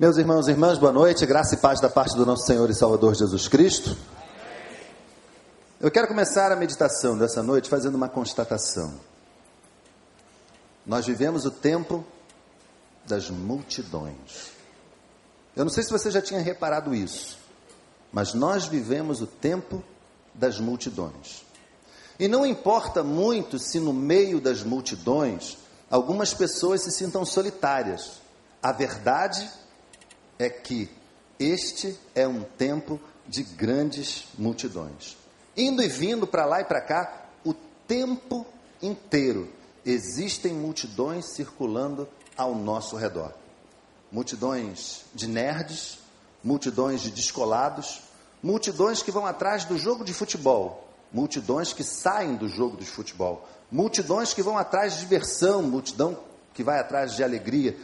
Meus irmãos e irmãs, boa noite, graça e paz da parte do nosso Senhor e Salvador Jesus Cristo. Eu quero começar a meditação dessa noite fazendo uma constatação. Nós vivemos o tempo das multidões. Eu não sei se você já tinha reparado isso, mas nós vivemos o tempo das multidões. E não importa muito se no meio das multidões algumas pessoas se sintam solitárias. A verdade é que este é um tempo de grandes multidões. Indo e vindo para lá e para cá, o tempo inteiro existem multidões circulando ao nosso redor. Multidões de nerds, multidões de descolados, multidões que vão atrás do jogo de futebol, multidões que saem do jogo de futebol, multidões que vão atrás de diversão, multidão que vai atrás de alegria.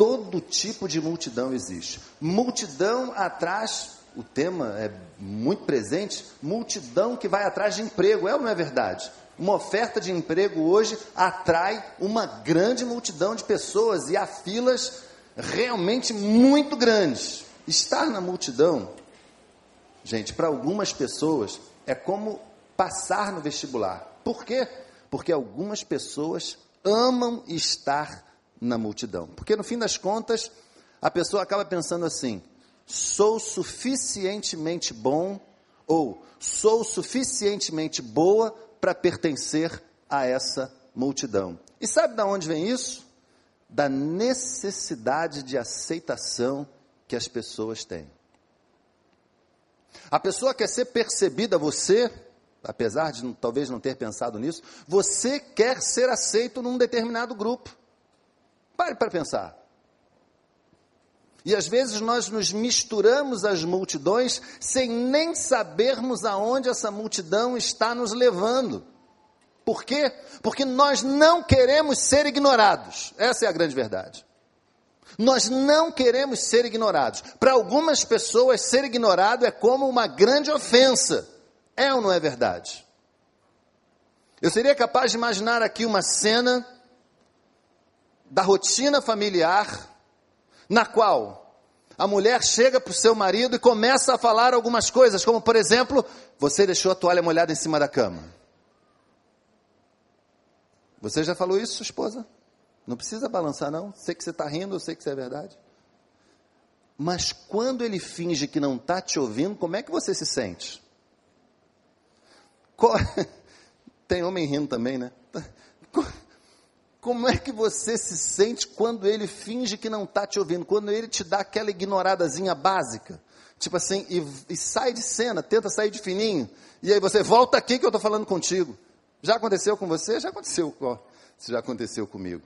Todo tipo de multidão existe. Multidão atrás, o tema é muito presente, multidão que vai atrás de emprego, é ou não é verdade? Uma oferta de emprego hoje atrai uma grande multidão de pessoas e há filas realmente muito grandes. Estar na multidão, gente, para algumas pessoas é como passar no vestibular. Por quê? Porque algumas pessoas amam estar na multidão. Porque no fim das contas, a pessoa acaba pensando assim: sou suficientemente bom ou sou suficientemente boa para pertencer a essa multidão. E sabe de onde vem isso? Da necessidade de aceitação que as pessoas têm. A pessoa quer ser percebida, você, apesar de talvez não ter pensado nisso, você quer ser aceito num determinado grupo. Pare para pensar. E às vezes nós nos misturamos às multidões sem nem sabermos aonde essa multidão está nos levando. Por quê? Porque nós não queremos ser ignorados. Essa é a grande verdade. Nós não queremos ser ignorados. Para algumas pessoas, ser ignorado é como uma grande ofensa. É ou não é verdade? Eu seria capaz de imaginar aqui uma cena da rotina familiar, na qual a mulher chega para o seu marido e começa a falar algumas coisas, como por exemplo, você deixou a toalha molhada em cima da cama. Você já falou isso, esposa? Não precisa balançar, não. Sei que você está rindo, eu sei que isso é verdade. Mas quando ele finge que não está te ouvindo, como é que você se sente? Tem homem rindo também, né? Como é que você se sente quando ele finge que não está te ouvindo? Quando ele te dá aquela ignoradazinha básica? Tipo assim, e, e sai de cena, tenta sair de fininho. E aí você volta aqui que eu estou falando contigo. Já aconteceu com você? Já aconteceu. Ó, já aconteceu comigo.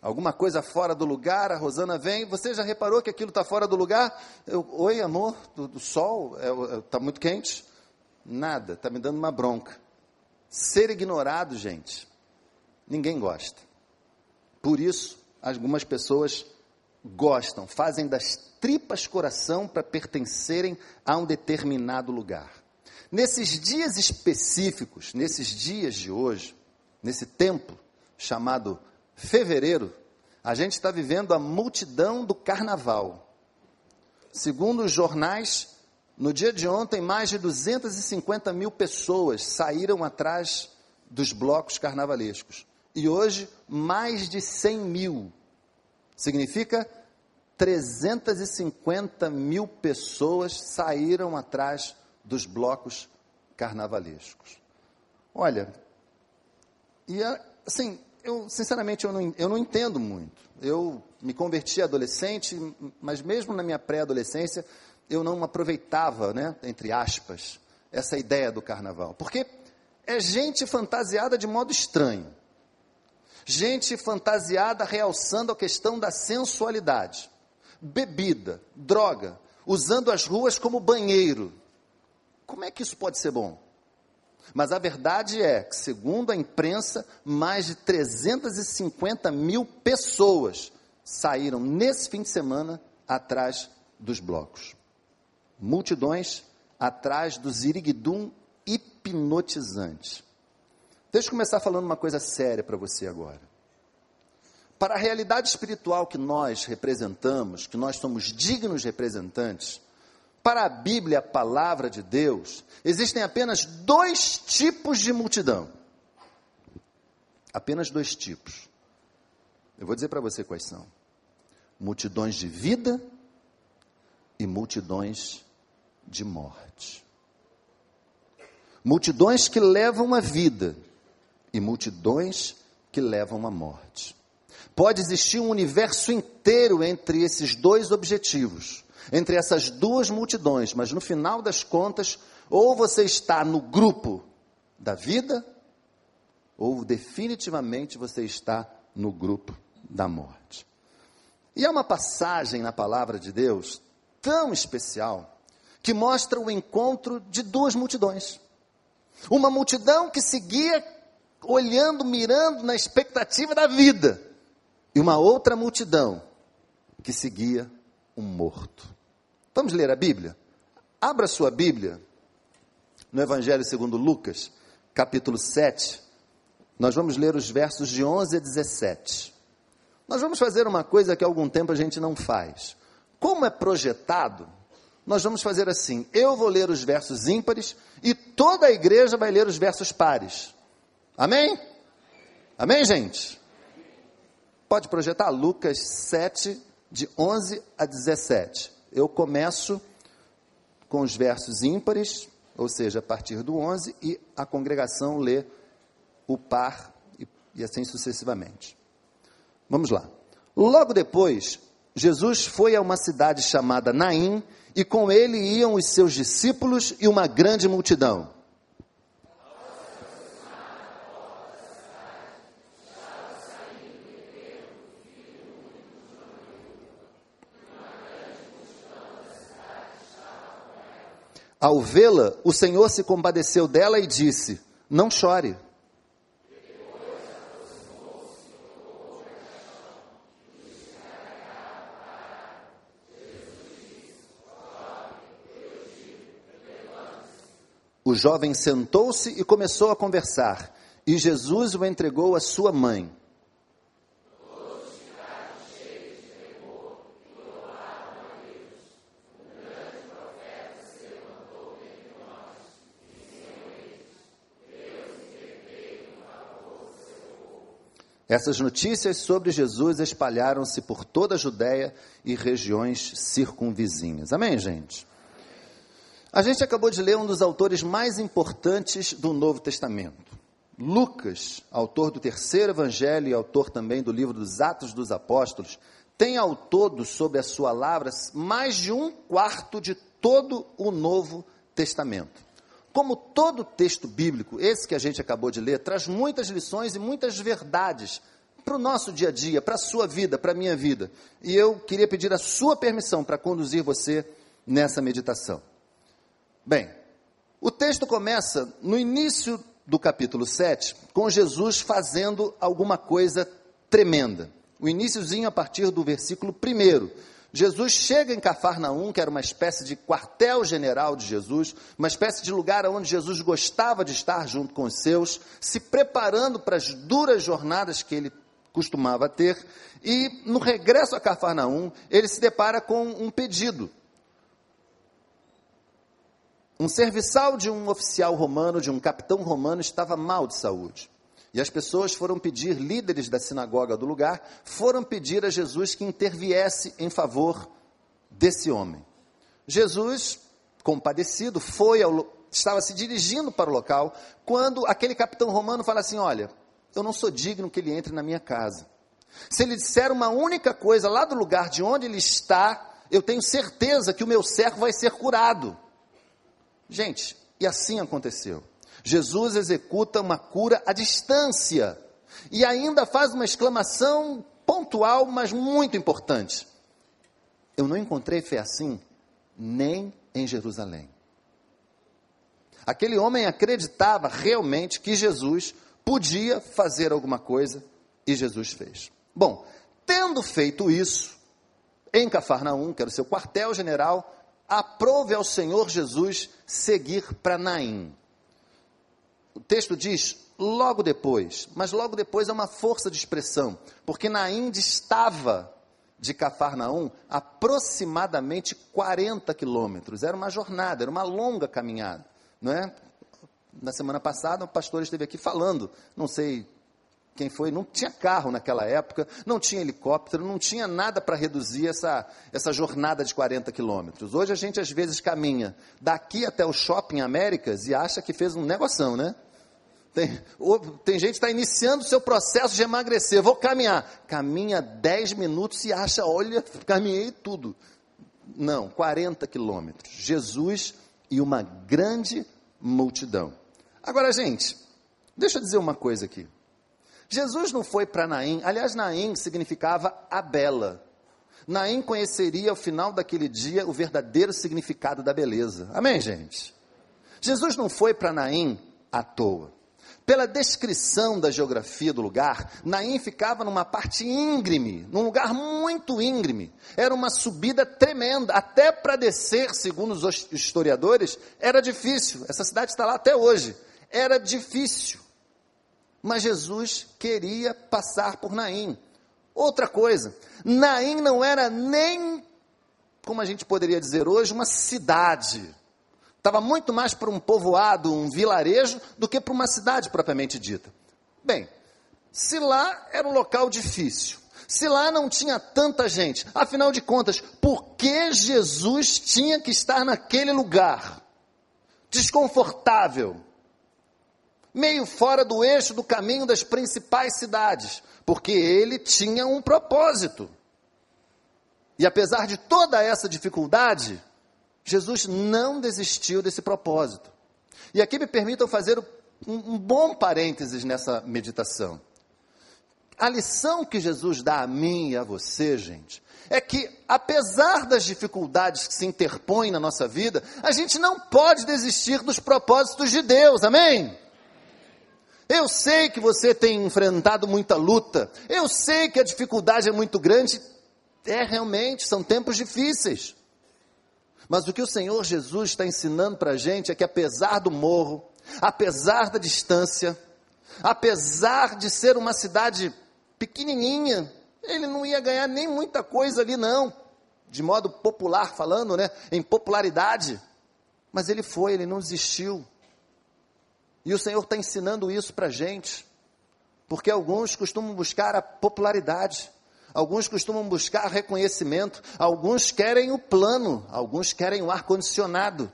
Alguma coisa fora do lugar, a Rosana vem, você já reparou que aquilo está fora do lugar? Eu, Oi, amor, do, do sol, está é, é, tá muito quente? Nada, está me dando uma bronca. Ser ignorado, gente, Ninguém gosta. Por isso, algumas pessoas gostam, fazem das tripas coração para pertencerem a um determinado lugar. Nesses dias específicos, nesses dias de hoje, nesse tempo chamado fevereiro, a gente está vivendo a multidão do carnaval. Segundo os jornais, no dia de ontem, mais de 250 mil pessoas saíram atrás dos blocos carnavalescos e hoje mais de 100 mil. Significa 350 mil pessoas saíram atrás dos blocos carnavalescos. Olha, e assim, eu sinceramente eu não, eu não entendo muito. Eu me converti adolescente, mas mesmo na minha pré-adolescência eu não aproveitava, né, entre aspas, essa ideia do carnaval, porque é gente fantasiada de modo estranho gente fantasiada realçando a questão da sensualidade, bebida, droga, usando as ruas como banheiro. Como é que isso pode ser bom? Mas a verdade é que, segundo a imprensa, mais de 350 mil pessoas saíram nesse fim de semana atrás dos blocos. Multidões atrás dos iriguidum hipnotizantes. Deixa eu começar falando uma coisa séria para você agora. para a realidade espiritual que nós representamos, que nós somos dignos representantes, para a Bíblia, a palavra de Deus, existem apenas dois tipos de multidão. Apenas dois tipos. Eu vou dizer para você quais são: multidões de vida e multidões de morte. Multidões que levam a vida e multidões que levam a morte. Pode existir um universo inteiro entre esses dois objetivos, entre essas duas multidões, mas no final das contas, ou você está no grupo da vida, ou definitivamente você está no grupo da morte. E há uma passagem na palavra de Deus tão especial que mostra o encontro de duas multidões. Uma multidão que seguia olhando, mirando na expectativa da vida, e uma outra multidão que seguia um morto. Vamos ler a Bíblia? Abra sua Bíblia no Evangelho segundo Lucas, capítulo 7. Nós vamos ler os versos de 11 a 17. Nós vamos fazer uma coisa que há algum tempo a gente não faz. Como é projetado, nós vamos fazer assim: eu vou ler os versos ímpares e toda a igreja vai ler os versos pares. Amém? Amém, gente? Pode projetar Lucas 7, de 11 a 17. Eu começo com os versos ímpares, ou seja, a partir do 11, e a congregação lê o par e, e assim sucessivamente. Vamos lá. Logo depois, Jesus foi a uma cidade chamada Naim, e com ele iam os seus discípulos e uma grande multidão. Ao vê-la, o Senhor se compadeceu dela e disse: Não chore. O jovem sentou-se e começou a conversar, e Jesus o entregou à sua mãe. Essas notícias sobre Jesus espalharam-se por toda a Judéia e regiões circunvizinhas. Amém, gente? A gente acabou de ler um dos autores mais importantes do Novo Testamento. Lucas, autor do terceiro evangelho e autor também do livro dos Atos dos Apóstolos, tem ao todo, sob a sua lavra, mais de um quarto de todo o Novo Testamento. Como todo texto bíblico, esse que a gente acabou de ler, traz muitas lições e muitas verdades para o nosso dia a dia, para a sua vida, para a minha vida. E eu queria pedir a sua permissão para conduzir você nessa meditação. Bem, o texto começa no início do capítulo 7, com Jesus fazendo alguma coisa tremenda. O iníciozinho a partir do versículo 1. Jesus chega em Cafarnaum, que era uma espécie de quartel-general de Jesus, uma espécie de lugar onde Jesus gostava de estar junto com os seus, se preparando para as duras jornadas que ele costumava ter, e no regresso a Cafarnaum, ele se depara com um pedido um serviçal de um oficial romano, de um capitão romano, estava mal de saúde. E as pessoas foram pedir, líderes da sinagoga do lugar, foram pedir a Jesus que interviesse em favor desse homem. Jesus, compadecido, foi ao, estava se dirigindo para o local, quando aquele capitão romano fala assim: Olha, eu não sou digno que ele entre na minha casa. Se ele disser uma única coisa lá do lugar de onde ele está, eu tenho certeza que o meu servo vai ser curado. Gente, e assim aconteceu. Jesus executa uma cura à distância e ainda faz uma exclamação pontual, mas muito importante. Eu não encontrei fé assim nem em Jerusalém. Aquele homem acreditava realmente que Jesus podia fazer alguma coisa e Jesus fez. Bom, tendo feito isso, em Cafarnaum, que era o seu quartel-general, aprove ao Senhor Jesus seguir para Naim. O texto diz: logo depois, mas logo depois é uma força de expressão, porque Naim estava de Cafarnaum aproximadamente 40 quilômetros. Era uma jornada, era uma longa caminhada, não é? Na semana passada, o pastor esteve aqui falando, não sei quem foi, não tinha carro naquela época, não tinha helicóptero, não tinha nada para reduzir essa, essa jornada de 40 quilômetros. Hoje a gente às vezes caminha daqui até o shopping Américas e acha que fez um negoção, né? Tem, tem gente que está iniciando o seu processo de emagrecer, vou caminhar. Caminha 10 minutos e acha, olha, caminhei tudo. Não, 40 quilômetros. Jesus e uma grande multidão. Agora, gente, deixa eu dizer uma coisa aqui. Jesus não foi para Naim, aliás, Naim significava a bela. Naim conheceria ao final daquele dia o verdadeiro significado da beleza. Amém, gente? Jesus não foi para Naim à toa. Pela descrição da geografia do lugar, Naim ficava numa parte íngreme, num lugar muito íngreme. Era uma subida tremenda, até para descer, segundo os historiadores, era difícil. Essa cidade está lá até hoje. Era difícil. Mas Jesus queria passar por Naim. Outra coisa, Naim não era nem, como a gente poderia dizer hoje, uma cidade. Estava muito mais para um povoado, um vilarejo, do que para uma cidade propriamente dita. Bem, se lá era um local difícil, se lá não tinha tanta gente, afinal de contas, por que Jesus tinha que estar naquele lugar? Desconfortável meio fora do eixo do caminho das principais cidades, porque ele tinha um propósito. E apesar de toda essa dificuldade, Jesus não desistiu desse propósito. E aqui me permitam fazer um, bom parênteses nessa meditação. A lição que Jesus dá a mim e a você, gente, é que, apesar das dificuldades que se interpõem na nossa vida, a gente não pode desistir dos propósitos de Deus, amém? Eu sei que você tem enfrentado muita luta. Eu sei que a dificuldade é muito grande. É realmente, são tempos difíceis. Mas o que o Senhor Jesus está ensinando para a gente é que, apesar do morro, apesar da distância, apesar de ser uma cidade pequenininha, ele não ia ganhar nem muita coisa ali, não, de modo popular falando, né, em popularidade. Mas ele foi, ele não desistiu. E o Senhor está ensinando isso para a gente, porque alguns costumam buscar a popularidade, alguns costumam buscar reconhecimento, alguns querem o plano, alguns querem o ar-condicionado.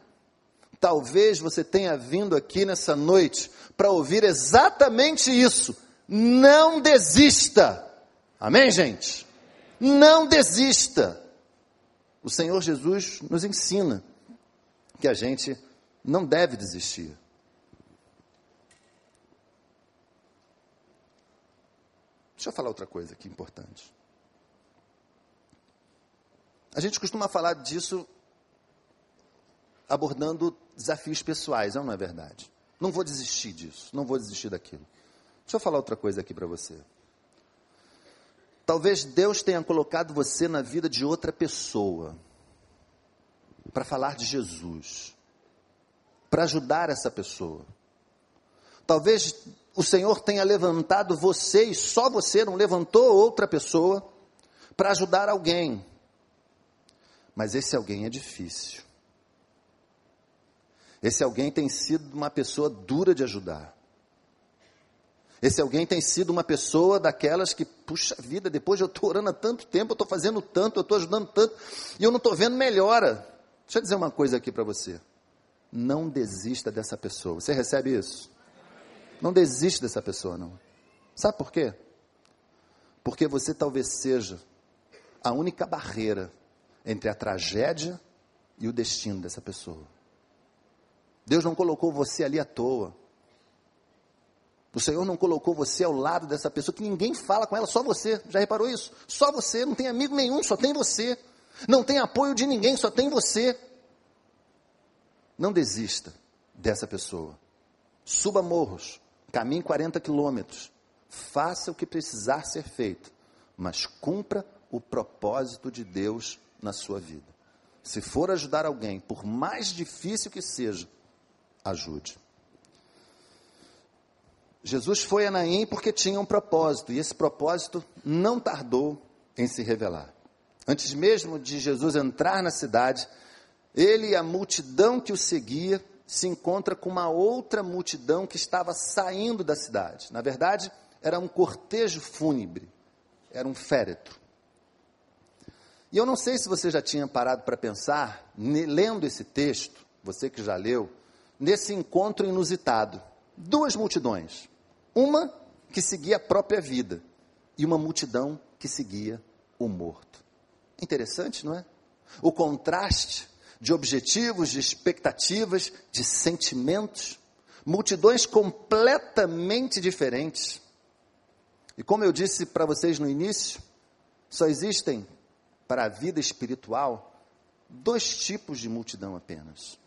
Talvez você tenha vindo aqui nessa noite para ouvir exatamente isso. Não desista. Amém, gente? Não desista. O Senhor Jesus nos ensina que a gente não deve desistir. Deixa eu falar outra coisa aqui importante. A gente costuma falar disso abordando desafios pessoais, não é verdade? Não vou desistir disso, não vou desistir daquilo. Deixa eu falar outra coisa aqui para você. Talvez Deus tenha colocado você na vida de outra pessoa para falar de Jesus, para ajudar essa pessoa. Talvez o Senhor tenha levantado você e só você, não levantou outra pessoa para ajudar alguém. Mas esse alguém é difícil. Esse alguém tem sido uma pessoa dura de ajudar. Esse alguém tem sido uma pessoa daquelas que, puxa vida, depois de eu estou orando há tanto tempo, eu estou fazendo tanto, eu estou ajudando tanto, e eu não estou vendo melhora. Deixa eu dizer uma coisa aqui para você. Não desista dessa pessoa. Você recebe isso? Não desiste dessa pessoa, não. Sabe por quê? Porque você talvez seja a única barreira entre a tragédia e o destino dessa pessoa. Deus não colocou você ali à toa. O Senhor não colocou você ao lado dessa pessoa que ninguém fala com ela, só você. Já reparou isso? Só você, não tem amigo nenhum, só tem você. Não tem apoio de ninguém, só tem você. Não desista dessa pessoa. Suba morros, Caminhe 40 quilômetros. Faça o que precisar ser feito, mas cumpra o propósito de Deus na sua vida. Se for ajudar alguém, por mais difícil que seja, ajude. Jesus foi a Naim porque tinha um propósito, e esse propósito não tardou em se revelar. Antes mesmo de Jesus entrar na cidade, ele e a multidão que o seguia se encontra com uma outra multidão que estava saindo da cidade. Na verdade, era um cortejo fúnebre, era um féretro. E eu não sei se você já tinha parado para pensar, lendo esse texto, você que já leu, nesse encontro inusitado. Duas multidões. Uma que seguia a própria vida e uma multidão que seguia o morto. Interessante, não é? O contraste de objetivos, de expectativas, de sentimentos, multidões completamente diferentes. E como eu disse para vocês no início, só existem para a vida espiritual dois tipos de multidão apenas: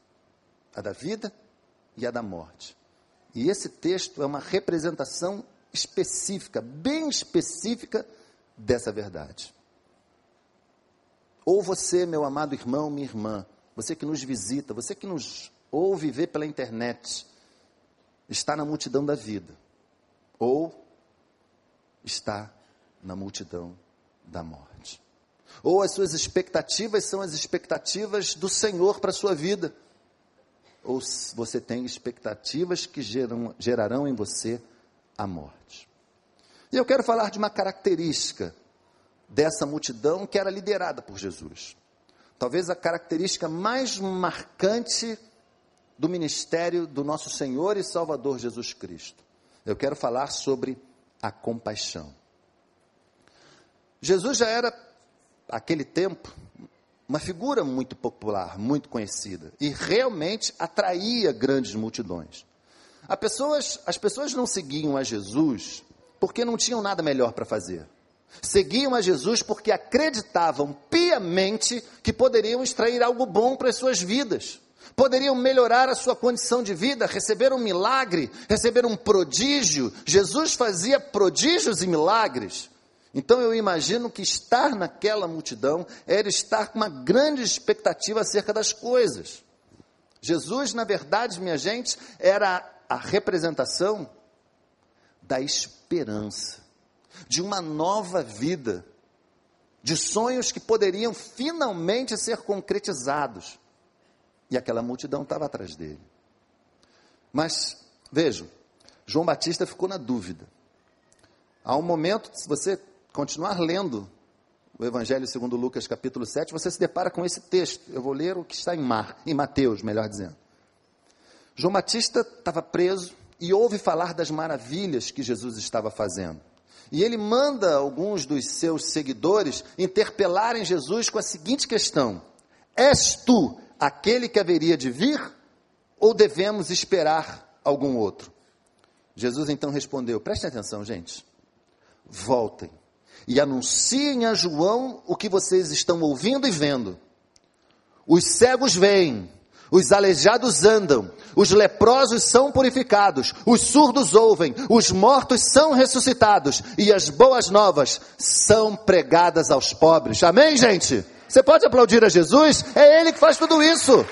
a da vida e a da morte. E esse texto é uma representação específica, bem específica dessa verdade. Ou você, meu amado irmão, minha irmã, você que nos visita, você que nos ouve ver pela internet, está na multidão da vida, ou está na multidão da morte. Ou as suas expectativas são as expectativas do Senhor para a sua vida, ou você tem expectativas que geram, gerarão em você a morte. E eu quero falar de uma característica dessa multidão que era liderada por Jesus. Talvez a característica mais marcante do ministério do nosso Senhor e Salvador Jesus Cristo. Eu quero falar sobre a compaixão. Jesus já era, aquele tempo, uma figura muito popular, muito conhecida, e realmente atraía grandes multidões. Pessoas, as pessoas não seguiam a Jesus porque não tinham nada melhor para fazer. Seguiam a Jesus porque acreditavam piamente que poderiam extrair algo bom para as suas vidas, poderiam melhorar a sua condição de vida, receber um milagre, receber um prodígio. Jesus fazia prodígios e milagres. Então eu imagino que estar naquela multidão era estar com uma grande expectativa acerca das coisas. Jesus, na verdade, minha gente, era a representação da esperança, de uma nova vida, de sonhos que poderiam finalmente ser concretizados. E aquela multidão estava atrás dele. Mas, vejam, João Batista ficou na dúvida. Há um momento, se você continuar lendo o Evangelho segundo Lucas, capítulo 7, você se depara com esse texto. Eu vou ler o que está em Mar, em Mateus, melhor dizendo. João Batista estava preso e ouve falar das maravilhas que Jesus estava fazendo. E ele manda alguns dos seus seguidores interpelarem Jesus com a seguinte questão: És tu aquele que haveria de vir ou devemos esperar algum outro? Jesus então respondeu: Prestem atenção, gente. Voltem e anunciem a João o que vocês estão ouvindo e vendo. Os cegos veem, os aleijados andam, os leprosos são purificados, os surdos ouvem, os mortos são ressuscitados e as boas novas são pregadas aos pobres. Amém, gente? Você pode aplaudir a Jesus? É Ele que faz tudo isso.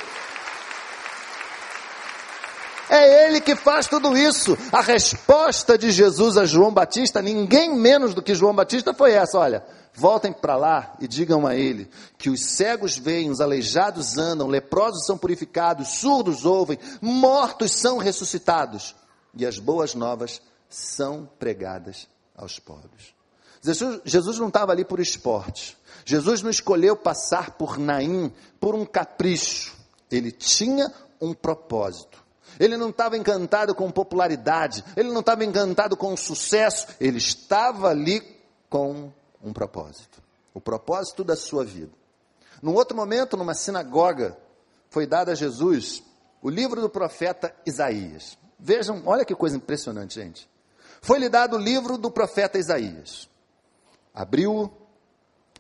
É Ele que faz tudo isso. A resposta de Jesus a João Batista, ninguém menos do que João Batista, foi essa: olha, voltem para lá e digam a Ele que os cegos veem, os aleijados andam, leprosos são purificados, surdos ouvem, mortos são ressuscitados e as boas novas são pregadas aos pobres. Jesus, Jesus não estava ali por esporte. Jesus não escolheu passar por Naim por um capricho. Ele tinha um propósito. Ele não estava encantado com popularidade, ele não estava encantado com sucesso, ele estava ali com um propósito o propósito da sua vida. Num outro momento, numa sinagoga, foi dado a Jesus o livro do profeta Isaías. Vejam, olha que coisa impressionante, gente. Foi-lhe dado o livro do profeta Isaías. Abriu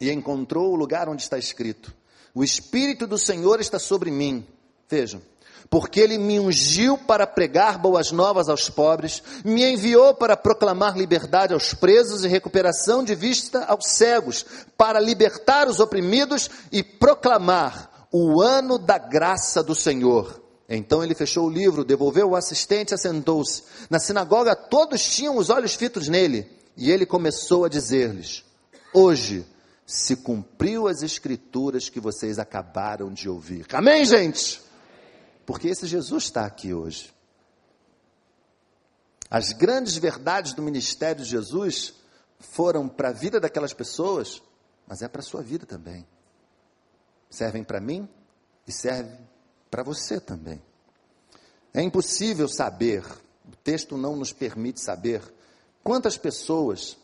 e encontrou o lugar onde está escrito: O Espírito do Senhor está sobre mim. Vejam, porque ele me ungiu para pregar boas novas aos pobres, me enviou para proclamar liberdade aos presos e recuperação de vista aos cegos, para libertar os oprimidos e proclamar o ano da graça do Senhor. Então ele fechou o livro, devolveu o assistente e assentou-se. Na sinagoga todos tinham os olhos fitos nele. E ele começou a dizer-lhes: Hoje se cumpriu as escrituras que vocês acabaram de ouvir. Amém, gente? Porque esse Jesus está aqui hoje. As grandes verdades do ministério de Jesus foram para a vida daquelas pessoas, mas é para a sua vida também. Servem para mim e servem para você também. É impossível saber, o texto não nos permite saber, quantas pessoas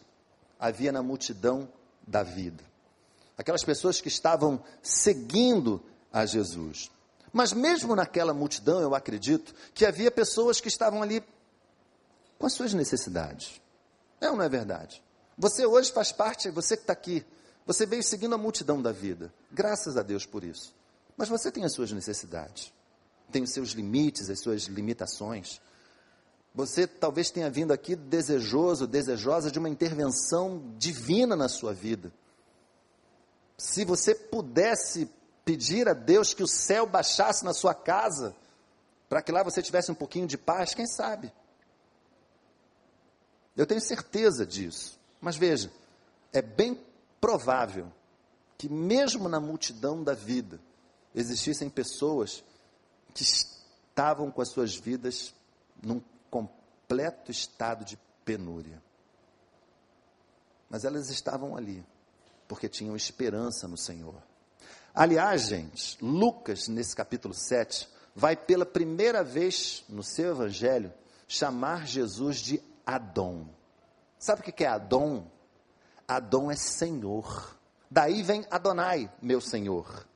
havia na multidão da vida. Aquelas pessoas que estavam seguindo a Jesus. Mas mesmo naquela multidão, eu acredito que havia pessoas que estavam ali com as suas necessidades. É ou não é verdade? Você hoje faz parte, você que está aqui, você veio seguindo a multidão da vida. Graças a Deus por isso. Mas você tem as suas necessidades, tem os seus limites, as suas limitações. Você talvez tenha vindo aqui desejoso, desejosa de uma intervenção divina na sua vida. Se você pudesse pedir a Deus que o céu baixasse na sua casa, para que lá você tivesse um pouquinho de paz, quem sabe? Eu tenho certeza disso. Mas veja, é bem provável que, mesmo na multidão da vida, existissem pessoas que estavam com as suas vidas num completo estado de penúria. Mas elas estavam ali, porque tinham esperança no Senhor. Aliás, gente, Lucas, nesse capítulo 7, vai pela primeira vez no seu evangelho chamar Jesus de Adão. Sabe o que é Adão? Adão é Senhor. Daí vem Adonai, meu Senhor.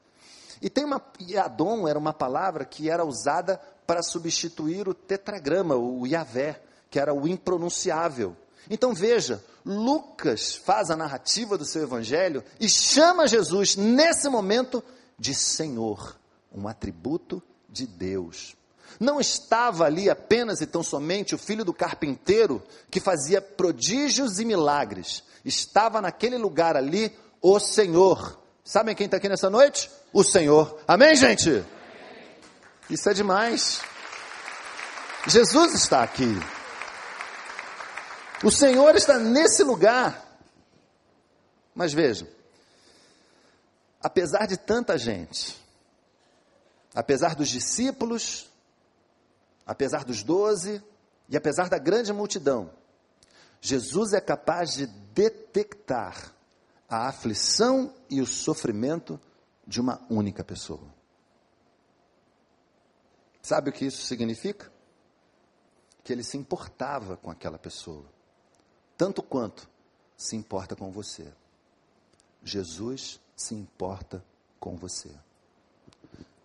E tem uma e era uma palavra que era usada para substituir o tetragrama, o Yahvé, que era o impronunciável. Então veja, Lucas faz a narrativa do seu evangelho e chama Jesus nesse momento de Senhor, um atributo de Deus. Não estava ali apenas e tão somente o filho do carpinteiro que fazia prodígios e milagres. Estava naquele lugar ali o Senhor. Sabem quem está aqui nessa noite? O Senhor. Amém, gente? Isso é demais. Jesus está aqui. O Senhor está nesse lugar. Mas vejam, apesar de tanta gente, apesar dos discípulos, apesar dos doze e apesar da grande multidão, Jesus é capaz de detectar a aflição e o sofrimento de uma única pessoa. Sabe o que isso significa? Que ele se importava com aquela pessoa, tanto quanto se importa com você. Jesus se importa com você.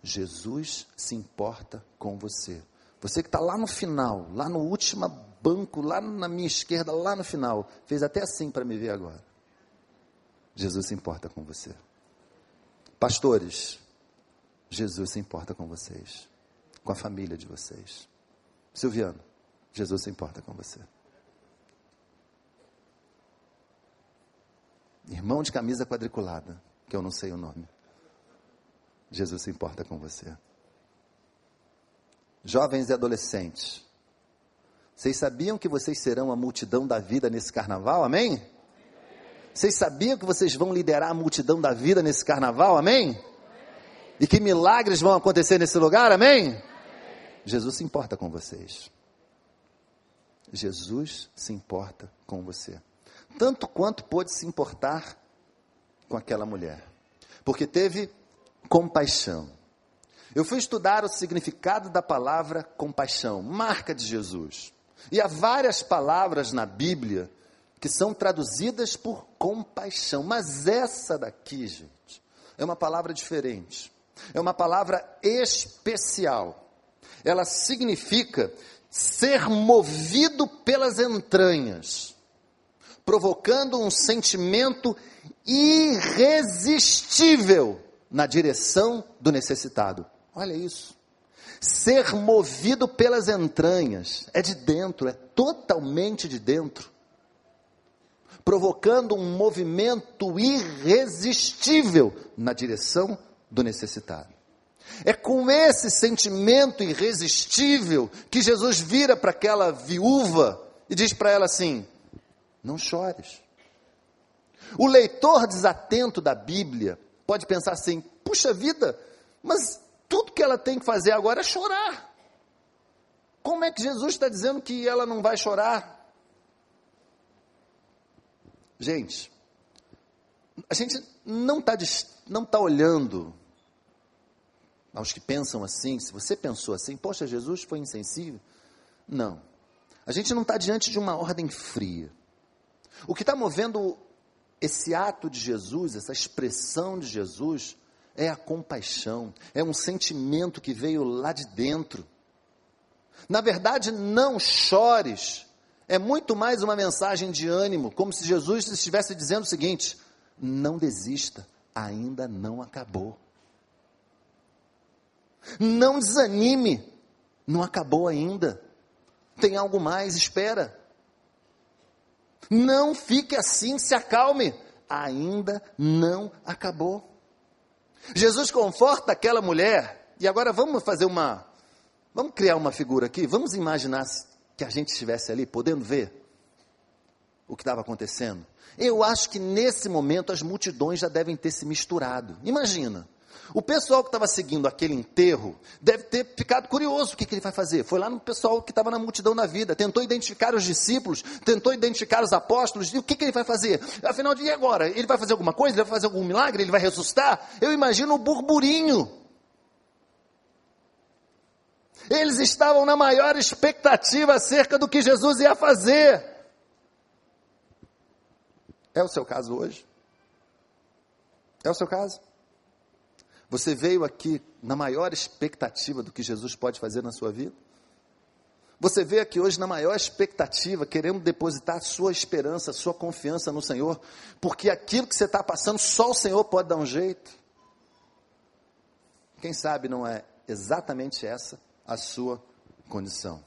Jesus se importa com você. Você que está lá no final, lá no último banco, lá na minha esquerda, lá no final, fez até assim para me ver agora. Jesus se importa com você. Pastores, Jesus se importa com vocês, com a família de vocês. Silviano, Jesus se importa com você. Irmão de camisa quadriculada, que eu não sei o nome. Jesus se importa com você. Jovens e adolescentes, vocês sabiam que vocês serão a multidão da vida nesse carnaval? Amém? Vocês sabiam que vocês vão liderar a multidão da vida nesse carnaval? Amém? E que milagres vão acontecer nesse lugar? Amém? Jesus se importa com vocês. Jesus se importa com você. Tanto quanto pôde se importar com aquela mulher. Porque teve compaixão. Eu fui estudar o significado da palavra compaixão, marca de Jesus. E há várias palavras na Bíblia que são traduzidas por compaixão, mas essa daqui, gente, é uma palavra diferente. É uma palavra especial. Ela significa ser movido pelas entranhas, provocando um sentimento irresistível na direção do necessitado. Olha isso. Ser movido pelas entranhas, é de dentro, é totalmente de dentro, provocando um movimento irresistível na direção do necessitado. É com esse sentimento irresistível que Jesus vira para aquela viúva e diz para ela assim: Não chores. O leitor desatento da Bíblia pode pensar assim: puxa vida, mas tudo que ela tem que fazer agora é chorar. Como é que Jesus está dizendo que ela não vai chorar? Gente, a gente não está não tá olhando aos que pensam assim. Se você pensou assim, poxa, Jesus foi insensível. Não. A gente não está diante de uma ordem fria. O que está movendo esse ato de Jesus, essa expressão de Jesus, é a compaixão, é um sentimento que veio lá de dentro. Na verdade, não chores, é muito mais uma mensagem de ânimo, como se Jesus estivesse dizendo o seguinte: não desista, ainda não acabou. Não desanime, não acabou ainda. Tem algo mais, espera. Não fique assim, se acalme. Ainda não acabou. Jesus conforta aquela mulher, e agora vamos fazer uma. Vamos criar uma figura aqui, vamos imaginar que a gente estivesse ali, podendo ver o que estava acontecendo. Eu acho que nesse momento as multidões já devem ter se misturado. Imagina, o pessoal que estava seguindo aquele enterro deve ter ficado curioso o que, que ele vai fazer. Foi lá no pessoal que estava na multidão na vida, tentou identificar os discípulos, tentou identificar os apóstolos, e o que, que ele vai fazer? Afinal, e agora? Ele vai fazer alguma coisa? Ele vai fazer algum milagre? Ele vai ressuscitar? Eu imagino o burburinho. Eles estavam na maior expectativa acerca do que Jesus ia fazer. É o seu caso hoje? É o seu caso? Você veio aqui na maior expectativa do que Jesus pode fazer na sua vida? Você veio aqui hoje na maior expectativa, querendo depositar sua esperança, sua confiança no Senhor, porque aquilo que você está passando, só o Senhor pode dar um jeito. Quem sabe não é exatamente essa a sua condição.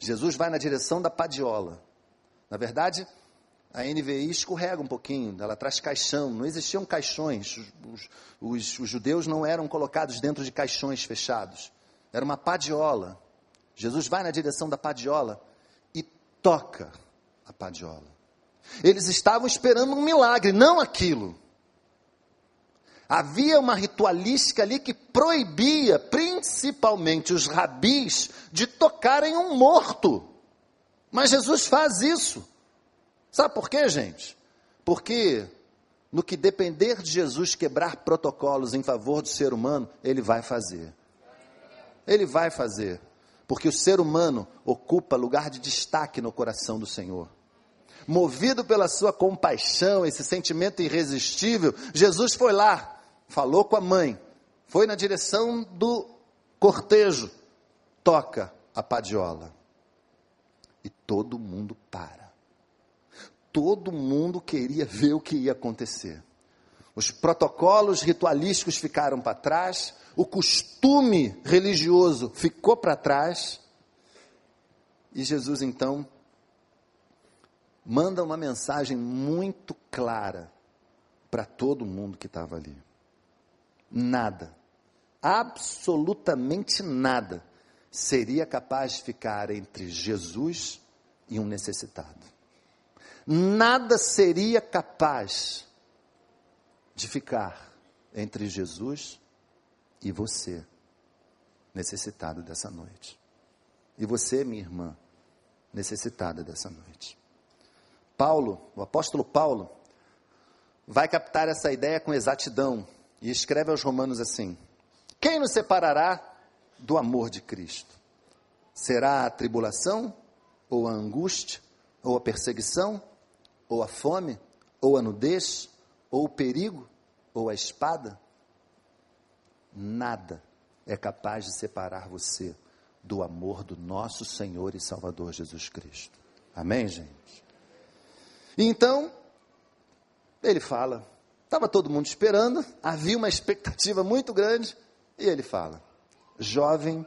Jesus vai na direção da padiola. Na verdade, a NVI escorrega um pouquinho, ela traz caixão, não existiam caixões, os, os, os, judeus não eram colocados dentro de caixões fechados, era uma padiola. Jesus vai na direção da padiola e toca a padiola. Eles estavam esperando um milagre, não aquilo. Havia uma ritualística ali que proibia, principalmente os rabis, de tocarem um morto. Mas Jesus faz isso. Sabe por quê, gente? Porque no que depender de Jesus quebrar protocolos em favor do ser humano, ele vai fazer. Ele vai fazer. Porque o ser humano ocupa lugar de destaque no coração do Senhor. Movido pela sua compaixão, esse sentimento irresistível, Jesus foi lá, falou com a mãe, foi na direção do cortejo, toca a padiola. E todo mundo para todo mundo queria ver o que ia acontecer. Os protocolos ritualísticos ficaram para trás, o costume religioso ficou para trás, e Jesus então manda uma mensagem muito clara para todo mundo que estava ali. Nada, absolutamente nada, seria capaz de ficar entre Jesus e um necessitado nada seria capaz de ficar entre Jesus e você, necessitado dessa noite. E você, minha irmã, necessitada dessa noite. Paulo, o apóstolo Paulo, vai captar essa ideia com exatidão e escreve aos Romanos assim: Quem nos separará do amor de Cristo? Será a tribulação, ou a angústia, ou a perseguição, ou a fome, ou a nudez, ou o perigo, ou a espada, nada é capaz de separar você do amor do nosso Senhor e Salvador Jesus Cristo. Amém, gente? Então, ele fala, estava todo mundo esperando, havia uma expectativa muito grande, e ele fala: Jovem,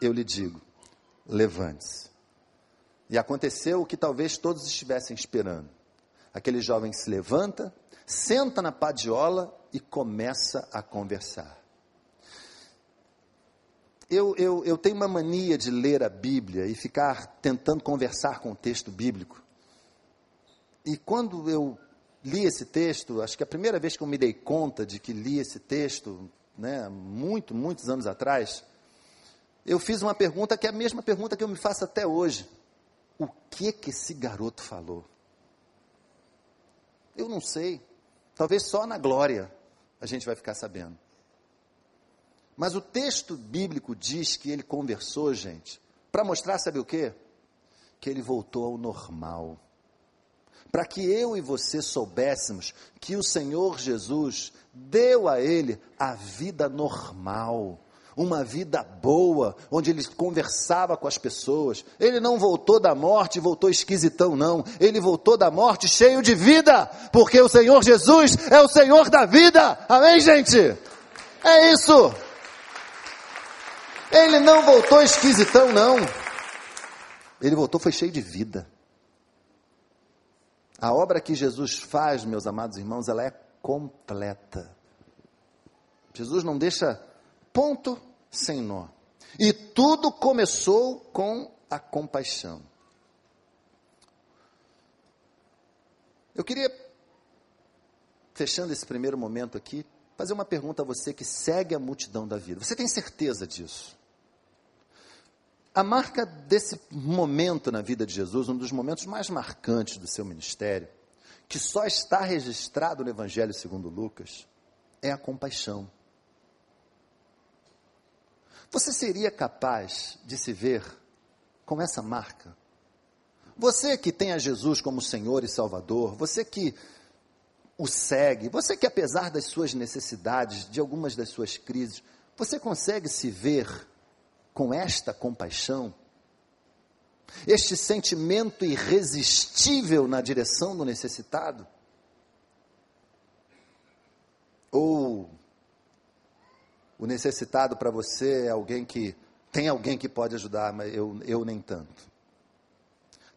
eu lhe digo, levante-se. E aconteceu o que talvez todos estivessem esperando. Aquele jovem se levanta, senta na padiola e começa a conversar. eu, eu, eu tenho uma mania de ler a Bíblia e ficar tentando conversar com o texto bíblico. E quando eu li esse texto, acho que a primeira vez que eu me dei conta de que li esse texto, né, muito, muitos anos atrás, eu fiz uma pergunta que é a mesma pergunta que eu me faço até hoje. O que que esse garoto falou? Eu não sei. Talvez só na glória a gente vai ficar sabendo. Mas o texto bíblico diz que ele conversou, gente, para mostrar, sabe o quê? Que ele voltou ao normal. Para que eu e você soubéssemos que o Senhor Jesus deu a ele a vida normal uma vida boa, onde ele conversava com as pessoas. Ele não voltou da morte voltou esquisitão, não. Ele voltou da morte cheio de vida, porque o Senhor Jesus é o Senhor da vida. Amém, gente? É isso. Ele não voltou esquisitão, não. Ele voltou, foi cheio de vida. A obra que Jesus faz, meus amados irmãos, ela é completa. Jesus não deixa ponto sem nó. E tudo começou com a compaixão. Eu queria, fechando esse primeiro momento aqui, fazer uma pergunta a você que segue a multidão da vida. Você tem certeza disso? A marca desse momento na vida de Jesus, um dos momentos mais marcantes do seu ministério, que só está registrado no Evangelho segundo Lucas, é a compaixão. Você seria capaz de se ver com essa marca? Você que tem a Jesus como Senhor e Salvador, você que o segue, você que apesar das suas necessidades, de algumas das suas crises, você consegue se ver com esta compaixão? Este sentimento irresistível na direção do necessitado? Ou o necessitado para você é alguém que tem alguém que pode ajudar, mas eu, eu nem tanto.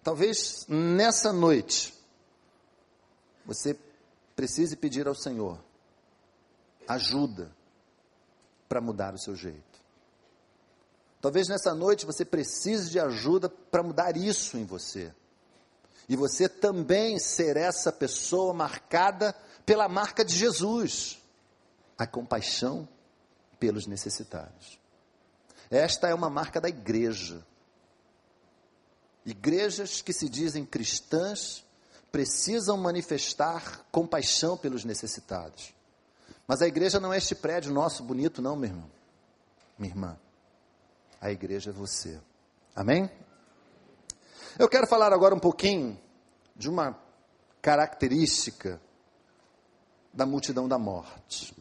Talvez nessa noite você precise pedir ao Senhor ajuda para mudar o seu jeito. Talvez nessa noite você precise de ajuda para mudar isso em você. E você também ser essa pessoa marcada pela marca de Jesus, a compaixão pelos necessitados. Esta é uma marca da igreja. Igrejas que se dizem cristãs precisam manifestar compaixão pelos necessitados. Mas a igreja não é este prédio nosso bonito, não, meu irmão. Minha irmã. A igreja é você. Amém? Eu quero falar agora um pouquinho de uma característica da multidão da morte.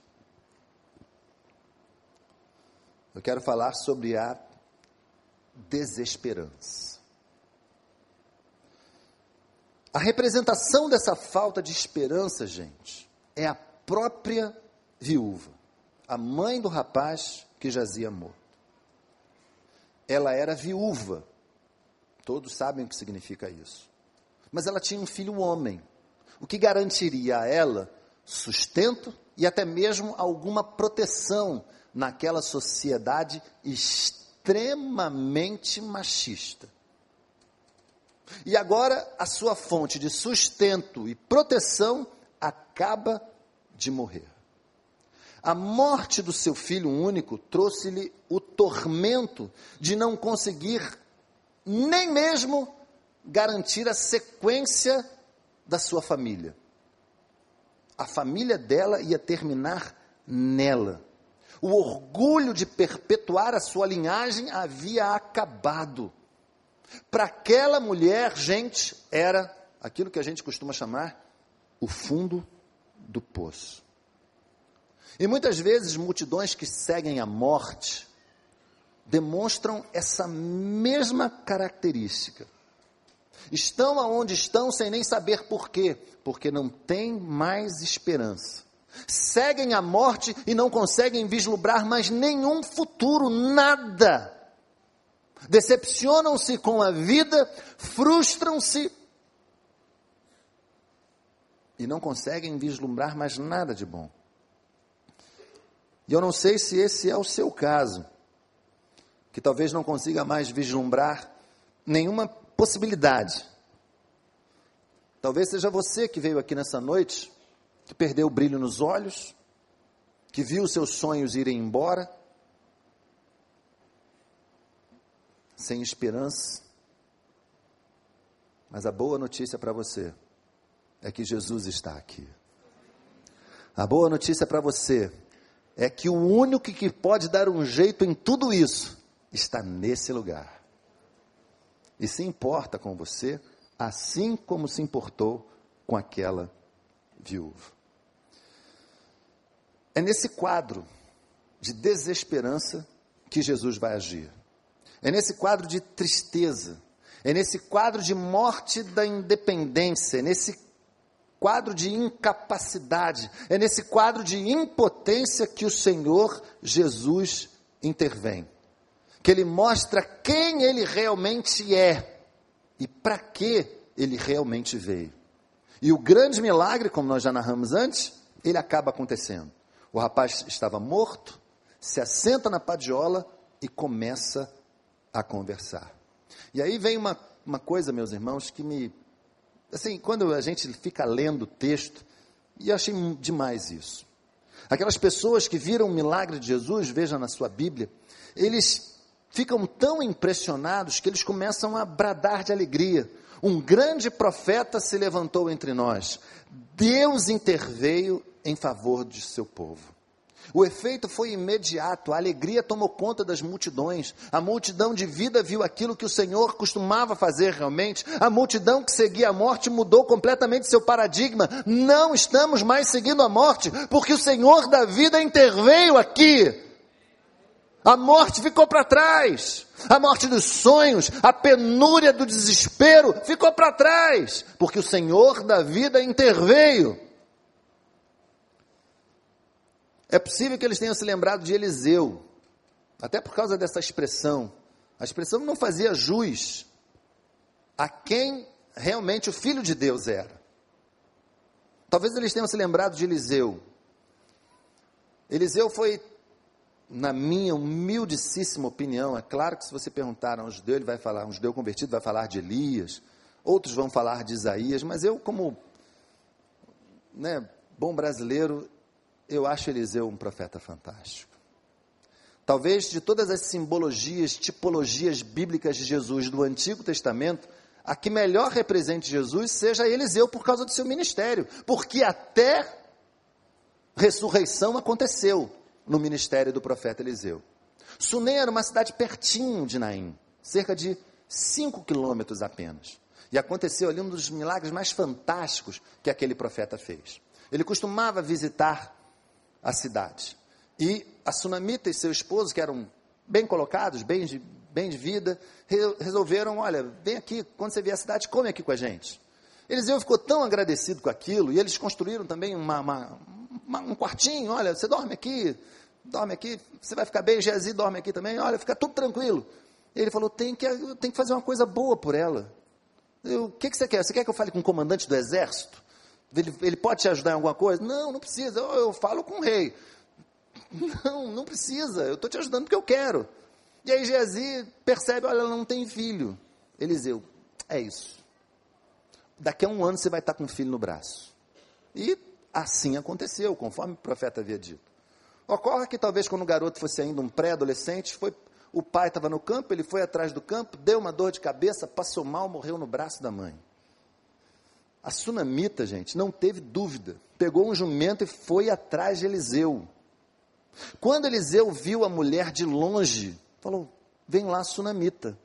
Eu quero falar sobre a desesperança. A representação dessa falta de esperança, gente, é a própria viúva, a mãe do rapaz que jazia morto. Ela era viúva, todos sabem o que significa isso. Mas ela tinha um filho homem, o que garantiria a ela sustento e até mesmo alguma proteção naquela sociedade extremamente machista. E agora a sua fonte de sustento e proteção acaba de morrer. A morte do seu filho único trouxe-lhe o tormento de não conseguir nem mesmo garantir a sequência da sua família. A família dela ia terminar nela. O orgulho de perpetuar a sua linhagem havia acabado. Para aquela mulher, gente, era aquilo que a gente costuma chamar o fundo do poço. E muitas vezes multidões que seguem a morte demonstram essa mesma característica. Estão aonde estão sem nem saber por quê, porque não tem mais esperança seguem a morte e não conseguem vislumbrar mais nenhum futuro, nada. Decepcionam-se com a vida, frustram-se e não conseguem vislumbrar mais nada de bom. E eu não sei se esse é o seu caso, que talvez não consiga mais vislumbrar nenhuma possibilidade. Talvez seja você que veio aqui nessa noite, que perdeu o brilho nos olhos, que viu seus sonhos irem embora, sem esperança. Mas a boa notícia para você é que Jesus está aqui. A boa notícia para você é que o único que pode dar um jeito em tudo isso está nesse lugar. E se importa com você, assim como se importou com aquela viúva. É nesse quadro de desesperança que Jesus vai agir. É nesse quadro de tristeza, é nesse quadro de morte da independência, é nesse quadro de incapacidade, é nesse quadro de impotência que o Senhor Jesus intervém. Que ele mostra quem ele realmente é e para que ele realmente veio. E o grande milagre, como nós já narramos antes, ele acaba acontecendo. O rapaz estava morto, se assenta na padiola e começa a conversar. E aí vem uma, uma coisa, meus irmãos, que me Assim, quando a gente fica lendo o texto, e eu achei demais isso. Aquelas pessoas que viram o milagre de Jesus, veja na sua Bíblia, eles ficam tão impressionados que eles começam a bradar de alegria. Um grande profeta se levantou entre nós. Deus interveio em favor de seu povo. O efeito foi imediato, a alegria tomou conta das multidões. A multidão de vida viu aquilo que o Senhor costumava fazer realmente. A multidão que seguia a morte mudou completamente seu paradigma. Não estamos mais seguindo a morte, porque o Senhor da vida interveio aqui. A morte ficou para trás. A morte dos sonhos, a penúria do desespero ficou para trás, porque o Senhor da vida interveio. É possível que eles tenham se lembrado de Eliseu, até por causa dessa expressão. A expressão não fazia jus a quem realmente o Filho de Deus era. Talvez eles tenham se lembrado de Eliseu. Eliseu foi, na minha humildíssima opinião, é claro que se você perguntar a um judeu, ele vai falar, um judeu convertido vai falar de Elias, outros vão falar de Isaías, mas eu, como né, bom brasileiro, eu acho Eliseu um profeta fantástico. Talvez de todas as simbologias, tipologias bíblicas de Jesus do Antigo Testamento, a que melhor represente Jesus seja Eliseu por causa do seu ministério, porque até ressurreição aconteceu no ministério do profeta Eliseu. Sunem era uma cidade pertinho de Naim, cerca de 5 quilômetros apenas. E aconteceu ali um dos milagres mais fantásticos que aquele profeta fez. Ele costumava visitar a cidade. E a Sunamita e seu esposo, que eram bem colocados, bem de, bem de vida, re, resolveram: olha, vem aqui, quando você vier à cidade, come aqui com a gente. Eliseu ficou tão agradecido com aquilo, e eles construíram também uma, uma, uma, um quartinho: olha, você dorme aqui, dorme aqui, você vai ficar bem, Gezi dorme aqui também, olha, fica tudo tranquilo. Ele falou: tem que, tem que fazer uma coisa boa por ela. O que, que você quer? Você quer que eu fale com o comandante do exército? Ele, ele pode te ajudar em alguma coisa? Não, não precisa. Eu, eu falo com o rei. Não, não precisa. Eu estou te ajudando porque eu quero. E aí Geazi percebe, olha, ela não tem filho. Eliseu, é isso. Daqui a um ano você vai estar com um filho no braço. E assim aconteceu, conforme o profeta havia dito. Ocorre que talvez quando o garoto fosse ainda um pré-adolescente, foi o pai estava no campo, ele foi atrás do campo, deu uma dor de cabeça, passou mal, morreu no braço da mãe. A sunamita, gente, não teve dúvida. Pegou um jumento e foi atrás de Eliseu. Quando Eliseu viu a mulher de longe, falou: Vem lá, sunamita.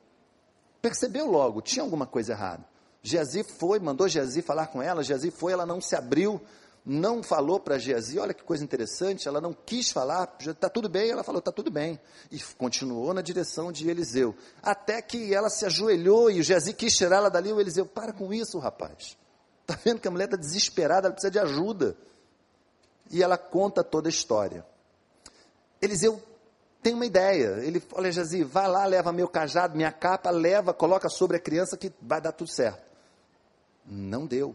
Percebeu logo, tinha alguma coisa errada. Geazi foi, mandou Geazi falar com ela. Geazi foi, ela não se abriu, não falou para Geazi. Olha que coisa interessante, ela não quis falar. Está tudo bem? Ela falou: Está tudo bem. E continuou na direção de Eliseu. Até que ela se ajoelhou e o Geazi quis tirá-la dali. O Eliseu: Para com isso, rapaz. Está vendo que a mulher está desesperada, ela precisa de ajuda. E ela conta toda a história. Eliseu tem uma ideia. Ele olha, Jazi, vai lá, leva meu cajado, minha capa, leva, coloca sobre a criança que vai dar tudo certo. Não deu.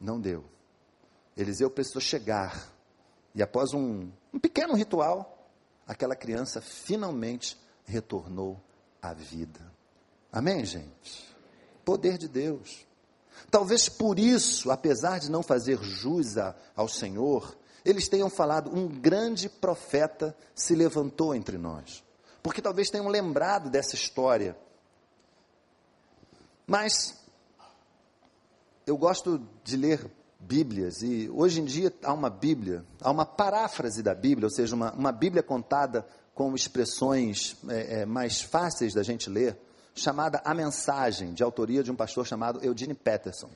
Não deu. Eliseu precisou chegar. E após um, um pequeno ritual, aquela criança finalmente retornou à vida. Amém, gente? Poder de Deus. Talvez por isso, apesar de não fazer jus ao Senhor, eles tenham falado: um grande profeta se levantou entre nós. Porque talvez tenham lembrado dessa história. Mas eu gosto de ler Bíblias, e hoje em dia há uma Bíblia, há uma paráfrase da Bíblia, ou seja, uma, uma Bíblia contada com expressões é, é, mais fáceis da gente ler, chamada A Mensagem, de autoria de um pastor chamado Eugene Peterson.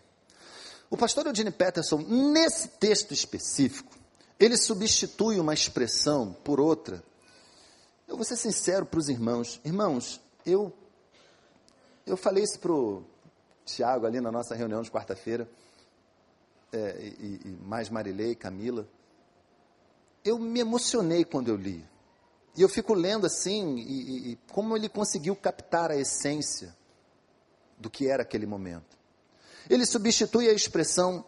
O pastor Eugene Peterson, nesse texto específico, ele substitui uma expressão por outra. Eu vou ser sincero para os irmãos. Irmãos, eu, eu falei isso para o Tiago ali na nossa reunião de quarta-feira, é, e, e mais Marilei, Camila. Eu me emocionei quando eu li. E eu fico lendo assim, e, e, como ele conseguiu captar a essência do que era aquele momento. Ele substitui a expressão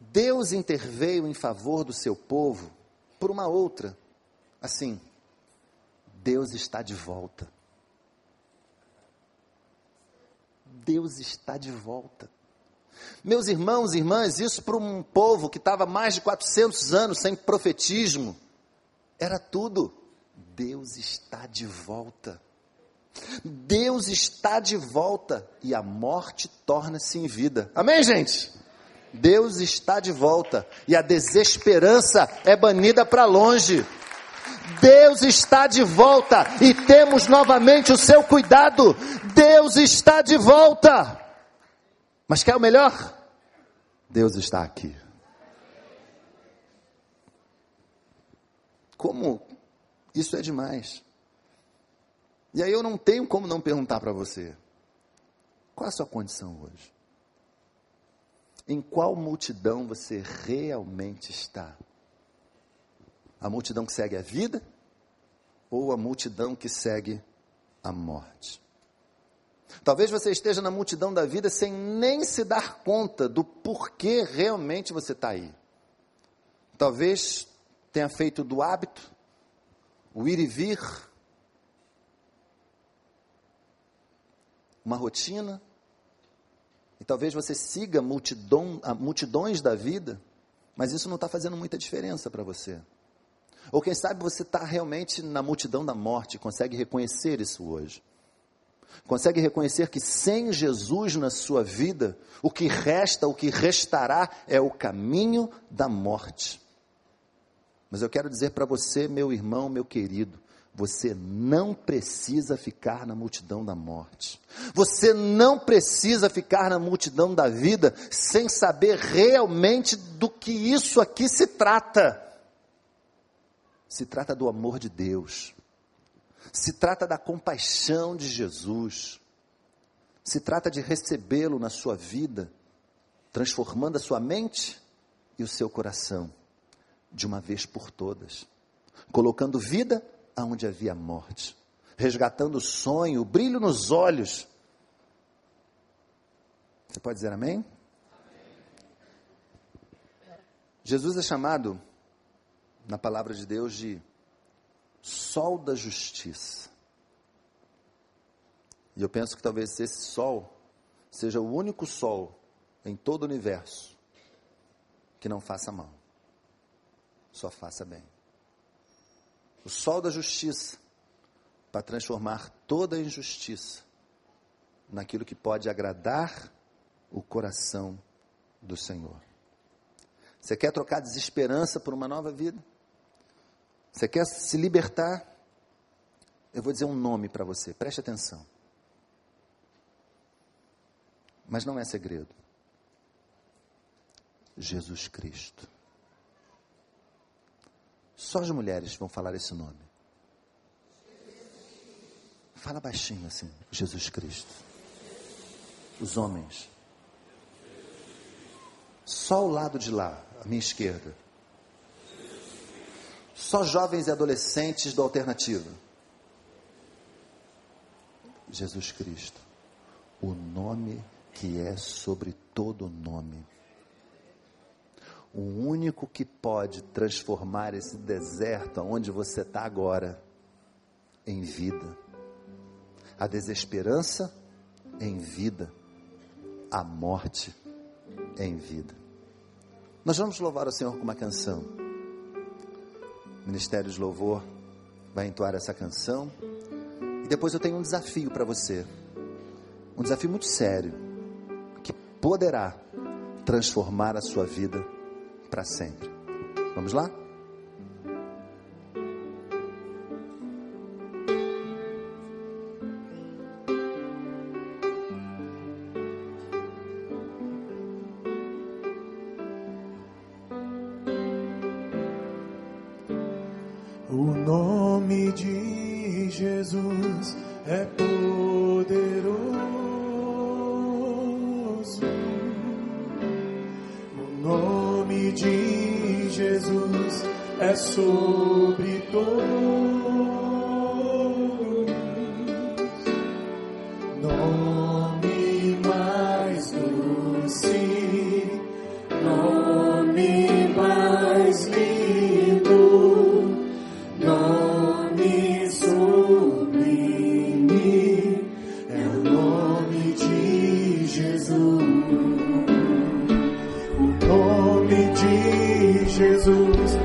Deus interveio em favor do seu povo por uma outra. Assim, Deus está de volta. Deus está de volta. Meus irmãos e irmãs, isso para um povo que estava mais de 400 anos sem profetismo, era tudo. Deus está de volta. Deus está de volta e a morte torna-se em vida. Amém, gente? Deus está de volta e a desesperança é banida para longe. Deus está de volta e temos novamente o seu cuidado. Deus está de volta. Mas quer o melhor? Deus está aqui. Como isso é demais. E aí eu não tenho como não perguntar para você: qual é a sua condição hoje? Em qual multidão você realmente está? A multidão que segue a vida ou a multidão que segue a morte? Talvez você esteja na multidão da vida sem nem se dar conta do porquê realmente você está aí. Talvez tenha feito do hábito o ir e vir, uma rotina, e talvez você siga multidão, multidões da vida, mas isso não está fazendo muita diferença para você. Ou quem sabe você está realmente na multidão da morte, consegue reconhecer isso hoje. Consegue reconhecer que sem Jesus na sua vida, o que resta, o que restará é o caminho da morte. Mas eu quero dizer para você, meu irmão, meu querido, você não precisa ficar na multidão da morte. Você não precisa ficar na multidão da vida sem saber realmente do que isso aqui se trata. Se trata do amor de Deus. Se trata da compaixão de Jesus. Se trata de recebê-lo na sua vida, transformando a sua mente e o seu coração de uma vez por todas, colocando vida aonde havia morte, resgatando o sonho, o brilho nos olhos. Você pode dizer amém? Jesus é chamado, na palavra de Deus, de sol da justiça. E eu penso que talvez esse sol seja o único sol em todo o universo que não faça mal só faça bem. O sol da justiça para transformar toda a injustiça naquilo que pode agradar o coração do Senhor. Você quer trocar desesperança por uma nova vida? Você quer se libertar? Eu vou dizer um nome para você, preste atenção. Mas não é segredo. Jesus Cristo. Só as mulheres vão falar esse nome. Fala baixinho assim, Jesus Cristo. Os homens. Só o lado de lá, à minha esquerda. Só jovens e adolescentes do alternativo. Jesus Cristo. O nome que é sobre todo nome o único que pode transformar esse deserto onde você está agora em vida, a desesperança em vida, a morte em vida. Nós vamos louvar o Senhor com uma canção. Ministério de Louvor vai entoar essa canção. E depois eu tenho um desafio para você. Um desafio muito sério. Que poderá transformar a sua vida para sempre. Vamos lá? Jesus,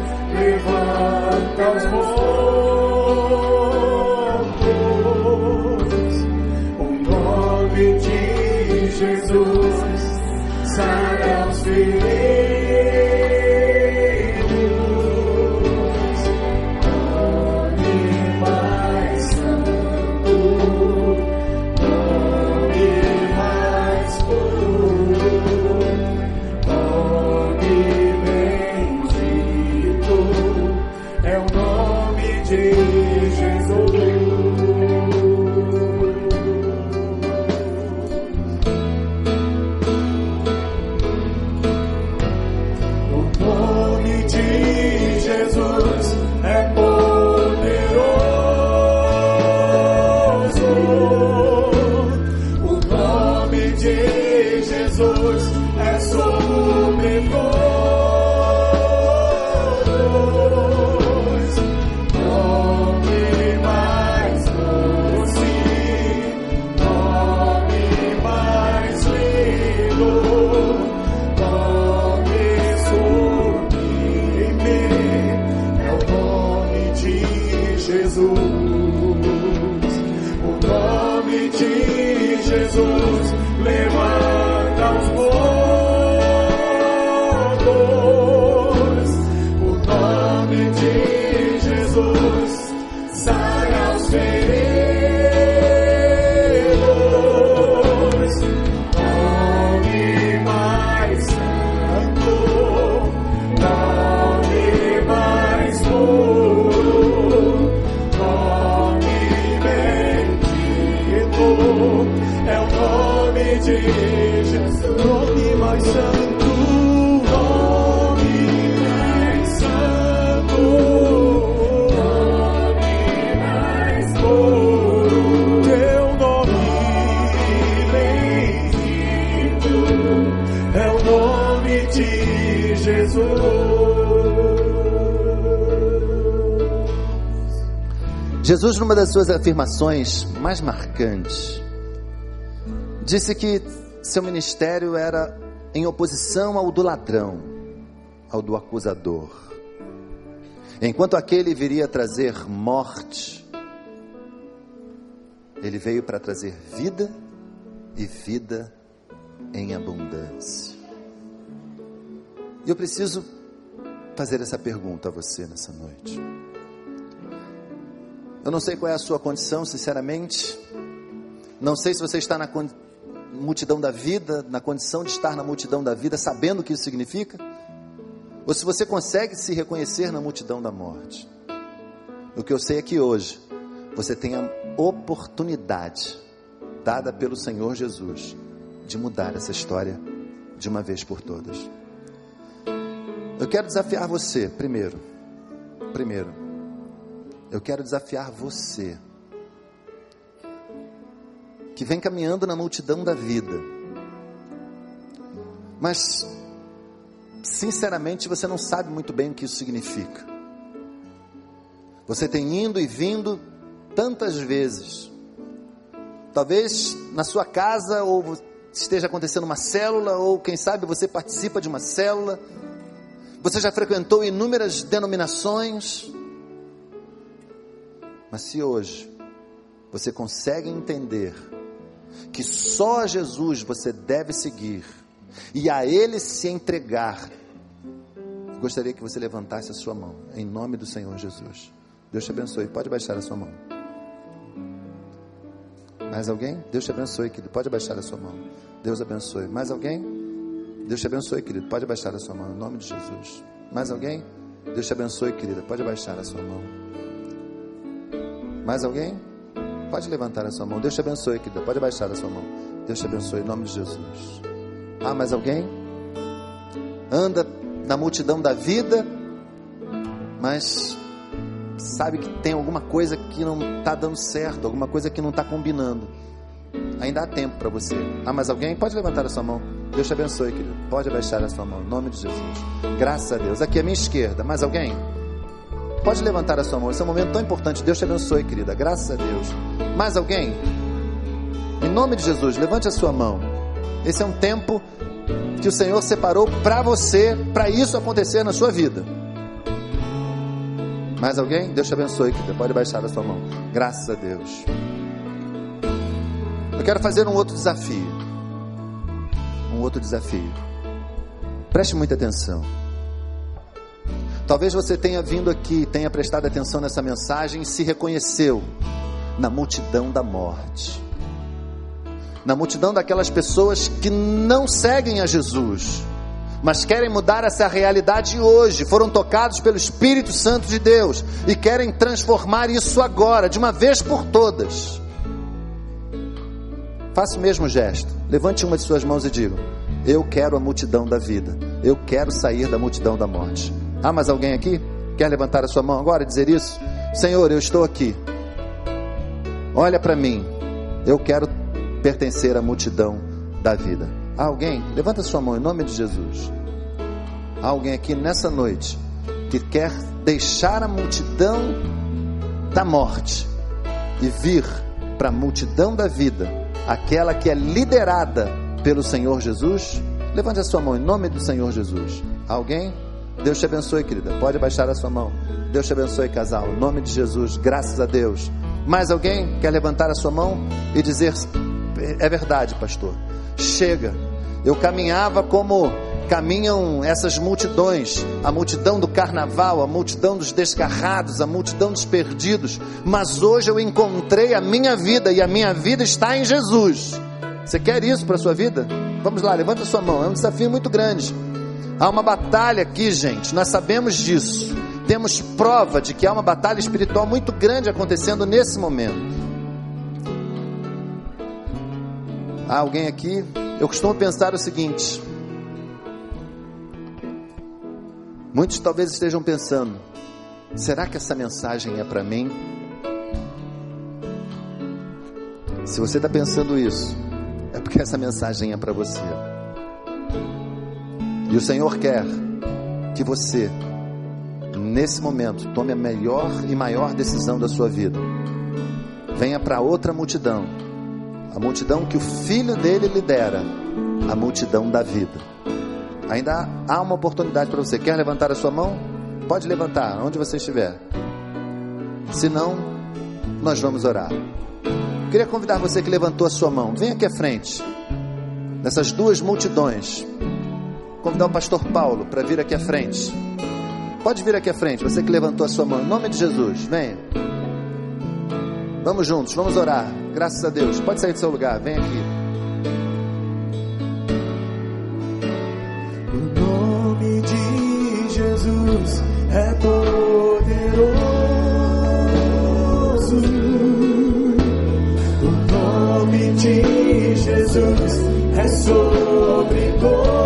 numa das suas afirmações mais marcantes, disse que seu ministério era em oposição ao do ladrão, ao do acusador. Enquanto aquele viria trazer morte, ele veio para trazer vida e vida em abundância. E eu preciso fazer essa pergunta a você nessa noite. Eu não sei qual é a sua condição, sinceramente. Não sei se você está na multidão da vida, na condição de estar na multidão da vida, sabendo o que isso significa, ou se você consegue se reconhecer na multidão da morte. O que eu sei é que hoje você tem a oportunidade dada pelo Senhor Jesus de mudar essa história de uma vez por todas. Eu quero desafiar você, primeiro, primeiro, eu quero desafiar você, que vem caminhando na multidão da vida, mas sinceramente, você não sabe muito bem o que isso significa. Você tem indo e vindo tantas vezes. Talvez na sua casa, ou esteja acontecendo uma célula, ou quem sabe você participa de uma célula. Você já frequentou inúmeras denominações. Mas se hoje você consegue entender que só a Jesus você deve seguir e a Ele se entregar, gostaria que você levantasse a sua mão, em nome do Senhor Jesus. Deus te abençoe. Pode baixar a sua mão. Mais alguém? Deus te abençoe, querido. Pode baixar a sua mão. Deus abençoe. Mais alguém? Deus te abençoe, querido. Pode baixar a sua mão, em nome de Jesus. Mais alguém? Deus te abençoe, querida. Pode baixar a sua mão. Mais alguém? Pode levantar a sua mão. Deus te abençoe, querida. Pode baixar a sua mão. Deus te abençoe, em nome de Jesus. Ah, mais alguém? Anda na multidão da vida, mas sabe que tem alguma coisa que não está dando certo, alguma coisa que não está combinando. Ainda há tempo para você. Ah, mais alguém? Pode levantar a sua mão. Deus te abençoe, querido. Pode abaixar a sua mão, em nome de Jesus. Graças a Deus. Aqui à minha esquerda. Mais alguém? Pode levantar a sua mão. Esse é um momento tão importante. Deus te abençoe, querida. Graças a Deus. Mais alguém? Em nome de Jesus, levante a sua mão. Esse é um tempo que o Senhor separou para você, para isso acontecer na sua vida. Mais alguém? Deus te abençoe, querida. Pode baixar a sua mão. Graças a Deus. Eu quero fazer um outro desafio. Um outro desafio. Preste muita atenção. Talvez você tenha vindo aqui, tenha prestado atenção nessa mensagem e se reconheceu na multidão da morte. Na multidão daquelas pessoas que não seguem a Jesus, mas querem mudar essa realidade hoje, foram tocados pelo Espírito Santo de Deus e querem transformar isso agora, de uma vez por todas. Faça o mesmo gesto, levante uma de suas mãos e diga: Eu quero a multidão da vida, eu quero sair da multidão da morte. Há mais alguém aqui? Quer levantar a sua mão agora e dizer isso? Senhor, eu estou aqui. Olha para mim, eu quero pertencer à multidão da vida. Há alguém? Levanta sua mão em nome de Jesus. Há alguém aqui nessa noite que quer deixar a multidão da morte e vir para a multidão da vida, aquela que é liderada pelo Senhor Jesus? Levante a sua mão em nome do Senhor Jesus. Há alguém? Deus te abençoe, querida. Pode baixar a sua mão. Deus te abençoe, casal. Em nome de Jesus, graças a Deus. Mais alguém quer levantar a sua mão e dizer: É verdade, pastor. Chega eu caminhava como caminham essas multidões, a multidão do carnaval, a multidão dos descarrados, a multidão dos perdidos, mas hoje eu encontrei a minha vida e a minha vida está em Jesus. Você quer isso para a sua vida? Vamos lá, levanta a sua mão, é um desafio muito grande. Há uma batalha aqui, gente, nós sabemos disso. Temos prova de que há uma batalha espiritual muito grande acontecendo nesse momento. Há alguém aqui eu costumo pensar o seguinte: muitos talvez estejam pensando, será que essa mensagem é para mim? Se você está pensando isso, é porque essa mensagem é para você. E o Senhor quer que você, nesse momento, tome a melhor e maior decisão da sua vida. Venha para outra multidão a multidão que o filho dele lidera, a multidão da vida. Ainda há uma oportunidade para você. Quer levantar a sua mão? Pode levantar, onde você estiver. Se não, nós vamos orar. Queria convidar você que levantou a sua mão, vem aqui à frente, nessas duas multidões. Convidar o pastor Paulo para vir aqui à frente. Pode vir aqui à frente, você que levantou a sua mão, em nome de Jesus, venha. Vamos juntos, vamos orar. Graças a Deus. Pode sair do seu lugar, vem aqui. O nome de Jesus é poderoso. O nome de Jesus é sobre todos.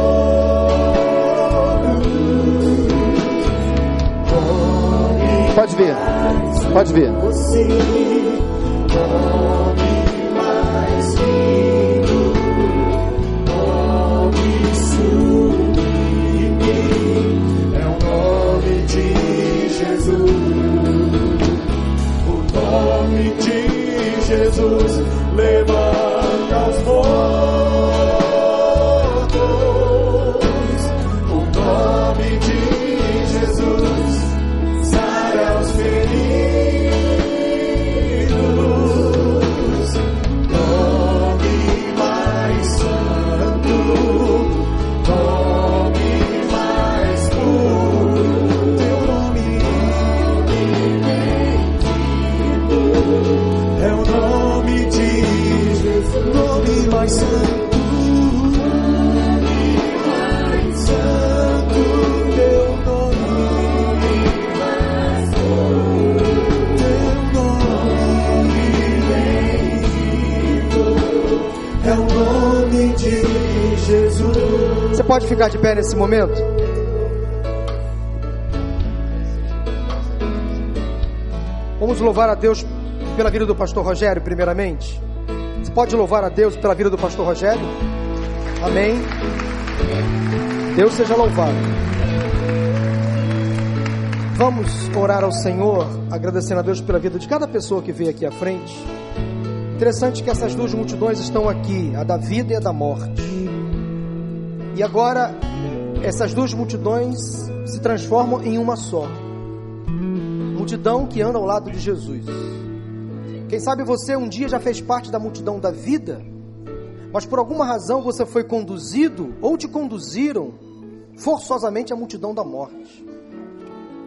Pode ver, pode ver. Jesus. O nome de Jesus levanta os mortos. Pode ficar de pé nesse momento? Vamos louvar a Deus pela vida do pastor Rogério, primeiramente. Você pode louvar a Deus pela vida do pastor Rogério? Amém. Deus seja louvado. Vamos orar ao Senhor, agradecendo a Deus pela vida de cada pessoa que veio aqui à frente. Interessante que essas duas multidões estão aqui, a da vida e a da morte. E agora essas duas multidões se transformam em uma só. Multidão que anda ao lado de Jesus. Quem sabe você um dia já fez parte da multidão da vida, mas por alguma razão você foi conduzido ou te conduziram forçosamente à multidão da morte.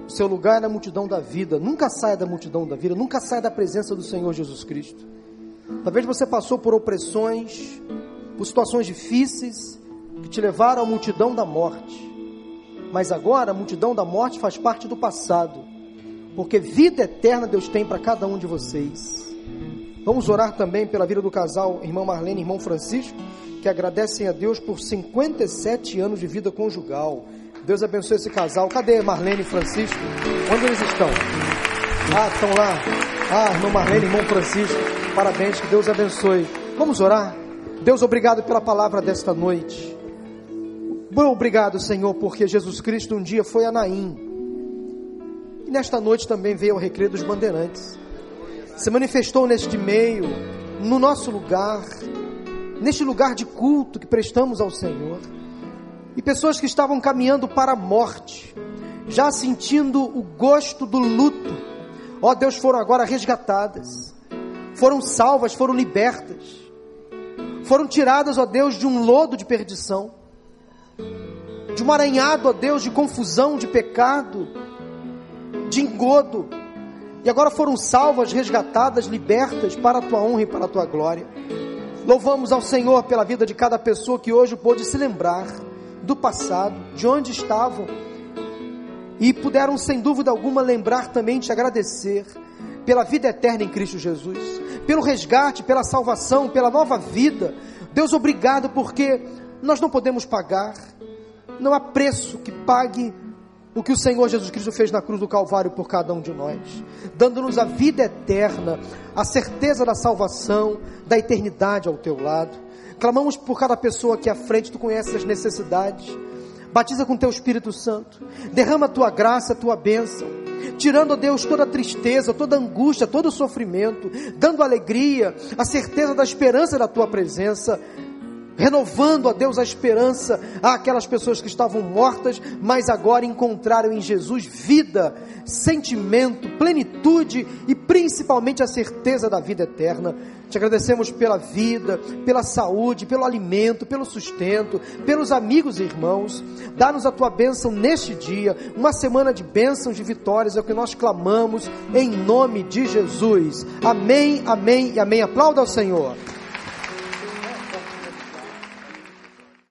O seu lugar é na multidão da vida. Nunca saia da multidão da vida, nunca saia da presença do Senhor Jesus Cristo. Talvez você passou por opressões, por situações difíceis que te levaram à multidão da morte. Mas agora a multidão da morte faz parte do passado, porque vida eterna Deus tem para cada um de vocês. Vamos orar também pela vida do casal, irmã Marlene e irmão Francisco, que agradecem a Deus por 57 anos de vida conjugal. Deus abençoe esse casal. Cadê Marlene e Francisco? Onde eles estão? Ah, estão lá. Ah, irmão Marlene e irmão Francisco. Parabéns, que Deus abençoe. Vamos orar? Deus, obrigado pela palavra desta noite. Bom, obrigado, Senhor, porque Jesus Cristo um dia foi a Naim. E nesta noite também veio ao Recreio dos Bandeirantes. Se manifestou neste meio, no nosso lugar, neste lugar de culto que prestamos ao Senhor. E pessoas que estavam caminhando para a morte, já sentindo o gosto do luto, ó Deus, foram agora resgatadas, foram salvas, foram libertas, foram tiradas, ó Deus, de um lodo de perdição, de um aranhado, ó Deus, de confusão, de pecado, de engodo, e agora foram salvas, resgatadas, libertas para a tua honra e para a tua glória. Louvamos ao Senhor pela vida de cada pessoa que hoje pôde se lembrar do passado, de onde estavam, e puderam, sem dúvida alguma, lembrar também te agradecer pela vida eterna em Cristo Jesus, pelo resgate, pela salvação, pela nova vida. Deus, obrigado, porque nós não podemos pagar, não há preço que pague o que o Senhor Jesus Cristo fez na cruz do Calvário por cada um de nós, dando-nos a vida eterna, a certeza da salvação, da eternidade ao teu lado. Clamamos por cada pessoa aqui à frente, tu conheces as necessidades. Batiza com teu Espírito Santo. Derrama a tua graça, a tua bênção. Tirando, ó Deus, toda a tristeza, toda a angústia, todo sofrimento, dando alegria, a certeza da esperança da tua presença, renovando a Deus a esperança àquelas pessoas que estavam mortas, mas agora encontraram em Jesus vida, sentimento, plenitude e principalmente a certeza da vida eterna. Te agradecemos pela vida, pela saúde, pelo alimento, pelo sustento, pelos amigos e irmãos. Dá-nos a tua bênção neste dia, uma semana de bênçãos, de vitórias, é o que nós clamamos em nome de Jesus. Amém, amém e amém. Aplauda ao Senhor.